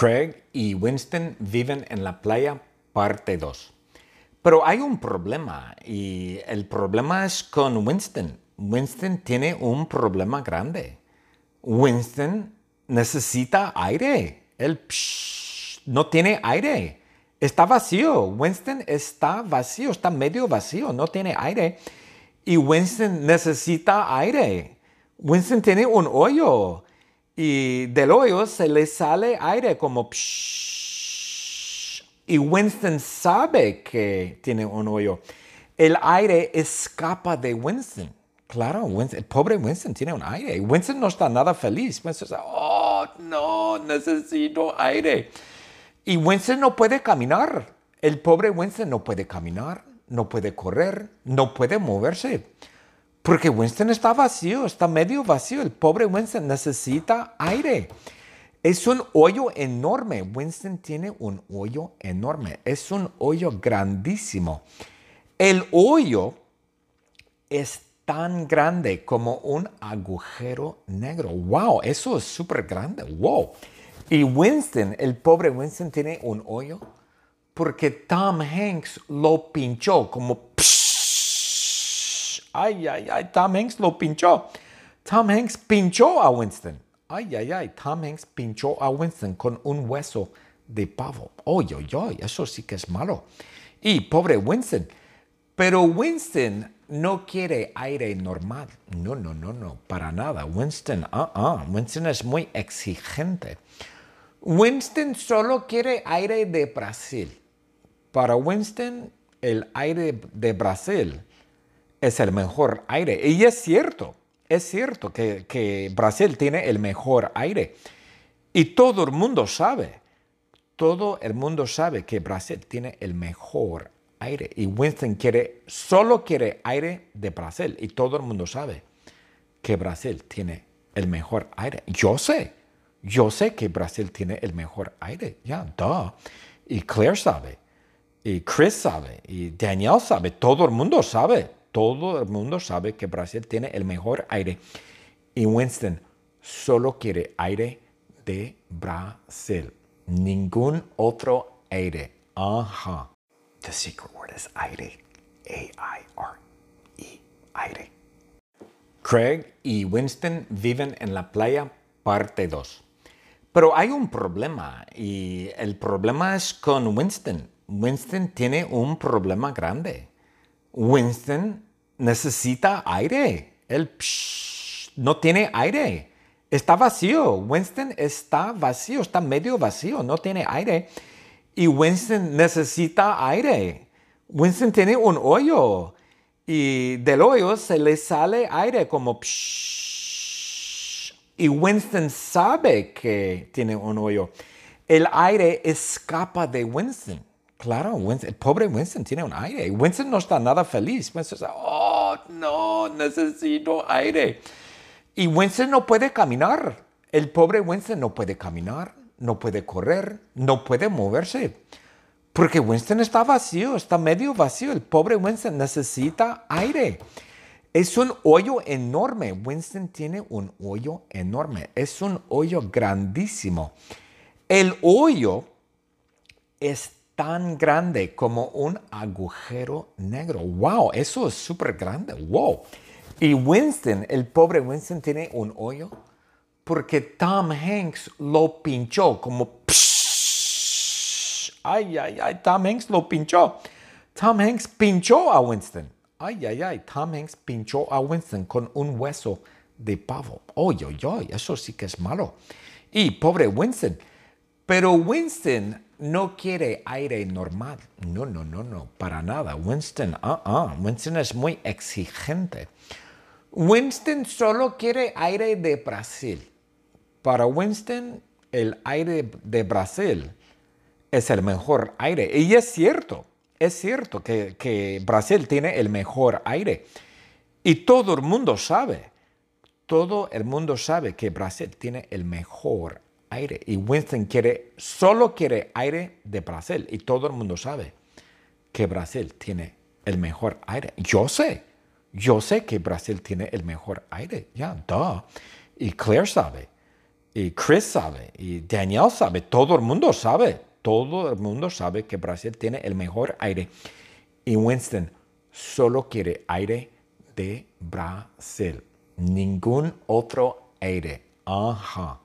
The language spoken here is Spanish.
Craig y Winston viven en la playa, parte 2. Pero hay un problema y el problema es con Winston. Winston tiene un problema grande. Winston necesita aire. Él no tiene aire. Está vacío. Winston está vacío, está medio vacío, no tiene aire. Y Winston necesita aire. Winston tiene un hoyo y del hoyo se le sale aire como y Winston sabe que tiene un hoyo. El aire escapa de Winston. Claro, el pobre Winston tiene un aire. Winston no está nada feliz. Winston está, oh, no, necesito aire. Y Winston no puede caminar. El pobre Winston no puede caminar, no puede correr, no puede moverse. Porque Winston está vacío, está medio vacío. El pobre Winston necesita aire. Es un hoyo enorme. Winston tiene un hoyo enorme. Es un hoyo grandísimo. El hoyo es tan grande como un agujero negro. ¡Wow! Eso es súper grande. ¡Wow! Y Winston, el pobre Winston, tiene un hoyo porque Tom Hanks lo pinchó como Ay, ay, ay, Tom Hanks lo pinchó. Tom Hanks pinchó a Winston. Ay, ay, ay, Tom Hanks pinchó a Winston con un hueso de pavo. Oye, oye, oye, eso sí que es malo. Y pobre Winston. Pero Winston no quiere aire normal. No, no, no, no, para nada. Winston, ah, ah, Winston es muy exigente. Winston solo quiere aire de Brasil. Para Winston, el aire de Brasil es el mejor aire. Y es cierto, es cierto que, Brasil tiene el mejor aire. Y todo el mundo sabe, todo el mundo sabe que Brasil tiene el mejor aire. Y Winston quiere, solo quiere aire de Brasil. Y todo el mundo sabe que Brasil tiene el mejor aire. Yo sé, yo sé que Brasil tiene el mejor aire. Ya, duh. Y Claire sabe, y Chris sabe, y Daniel sabe, todo el mundo sabe todo el mundo sabe que Brasil tiene el mejor aire. Y Winston solo quiere aire de Brasil. Ningún otro aire. Ajá. The secret word is aire. A-I-R-E. Aire. Craig y Winston viven en la playa, parte 2. Pero hay un problema y el problema es con Winston. Winston tiene un problema grande. Winston necesita aire. Él no tiene aire. Está vacío. Winston está vacío, está medio vacío, no tiene aire. Y Winston necesita aire. Winston tiene un hoyo y del hoyo se le sale aire como y Winston sabe que tiene un hoyo. El aire escapa de Winston. Claro, el pobre Winston tiene un aire. Winston no está nada feliz. Winston está, oh, no, necesito aire. Y Winston no puede caminar. El pobre Winston no puede caminar, no puede correr, no puede moverse. Porque Winston está vacío, está medio vacío. El pobre Winston necesita aire. Es un hoyo enorme. Winston tiene un hoyo enorme. Es un hoyo grandísimo. El hoyo es tan grande como un agujero negro. ¡Wow! Eso es súper grande. ¡Wow! Y Winston, el pobre Winston, tiene un hoyo porque Tom Hanks lo pinchó como... ¡Ay, ay, ay! Tom Hanks lo pinchó. Tom Hanks pinchó a Winston. ¡Ay, ay, ay! Tom Hanks pinchó a Winston con un hueso de pavo. ¡Ay, ay, ay! Eso sí que es malo. Y pobre Winston. Pero Winston no quiere aire normal. No, no, no, no, para nada. Winston, ah, ah, Winston es muy exigente. Winston solo quiere aire de Brasil. Para Winston, el aire de Brasil es el mejor aire. Y es cierto, es cierto que, que Brasil tiene el mejor aire. Y todo el mundo sabe, todo el mundo sabe que Brasil tiene el mejor aire. Y Winston quiere, solo quiere aire de Brasil. Y todo el mundo sabe que Brasil tiene el mejor aire. Yo sé, yo sé que Brasil tiene el mejor aire. Ya, yeah, duh. Y Claire sabe, y Chris sabe, y Daniel sabe, todo el mundo sabe, todo el mundo sabe que Brasil tiene el mejor aire. Y Winston solo quiere aire de Brasil. Ningún otro aire. Ajá.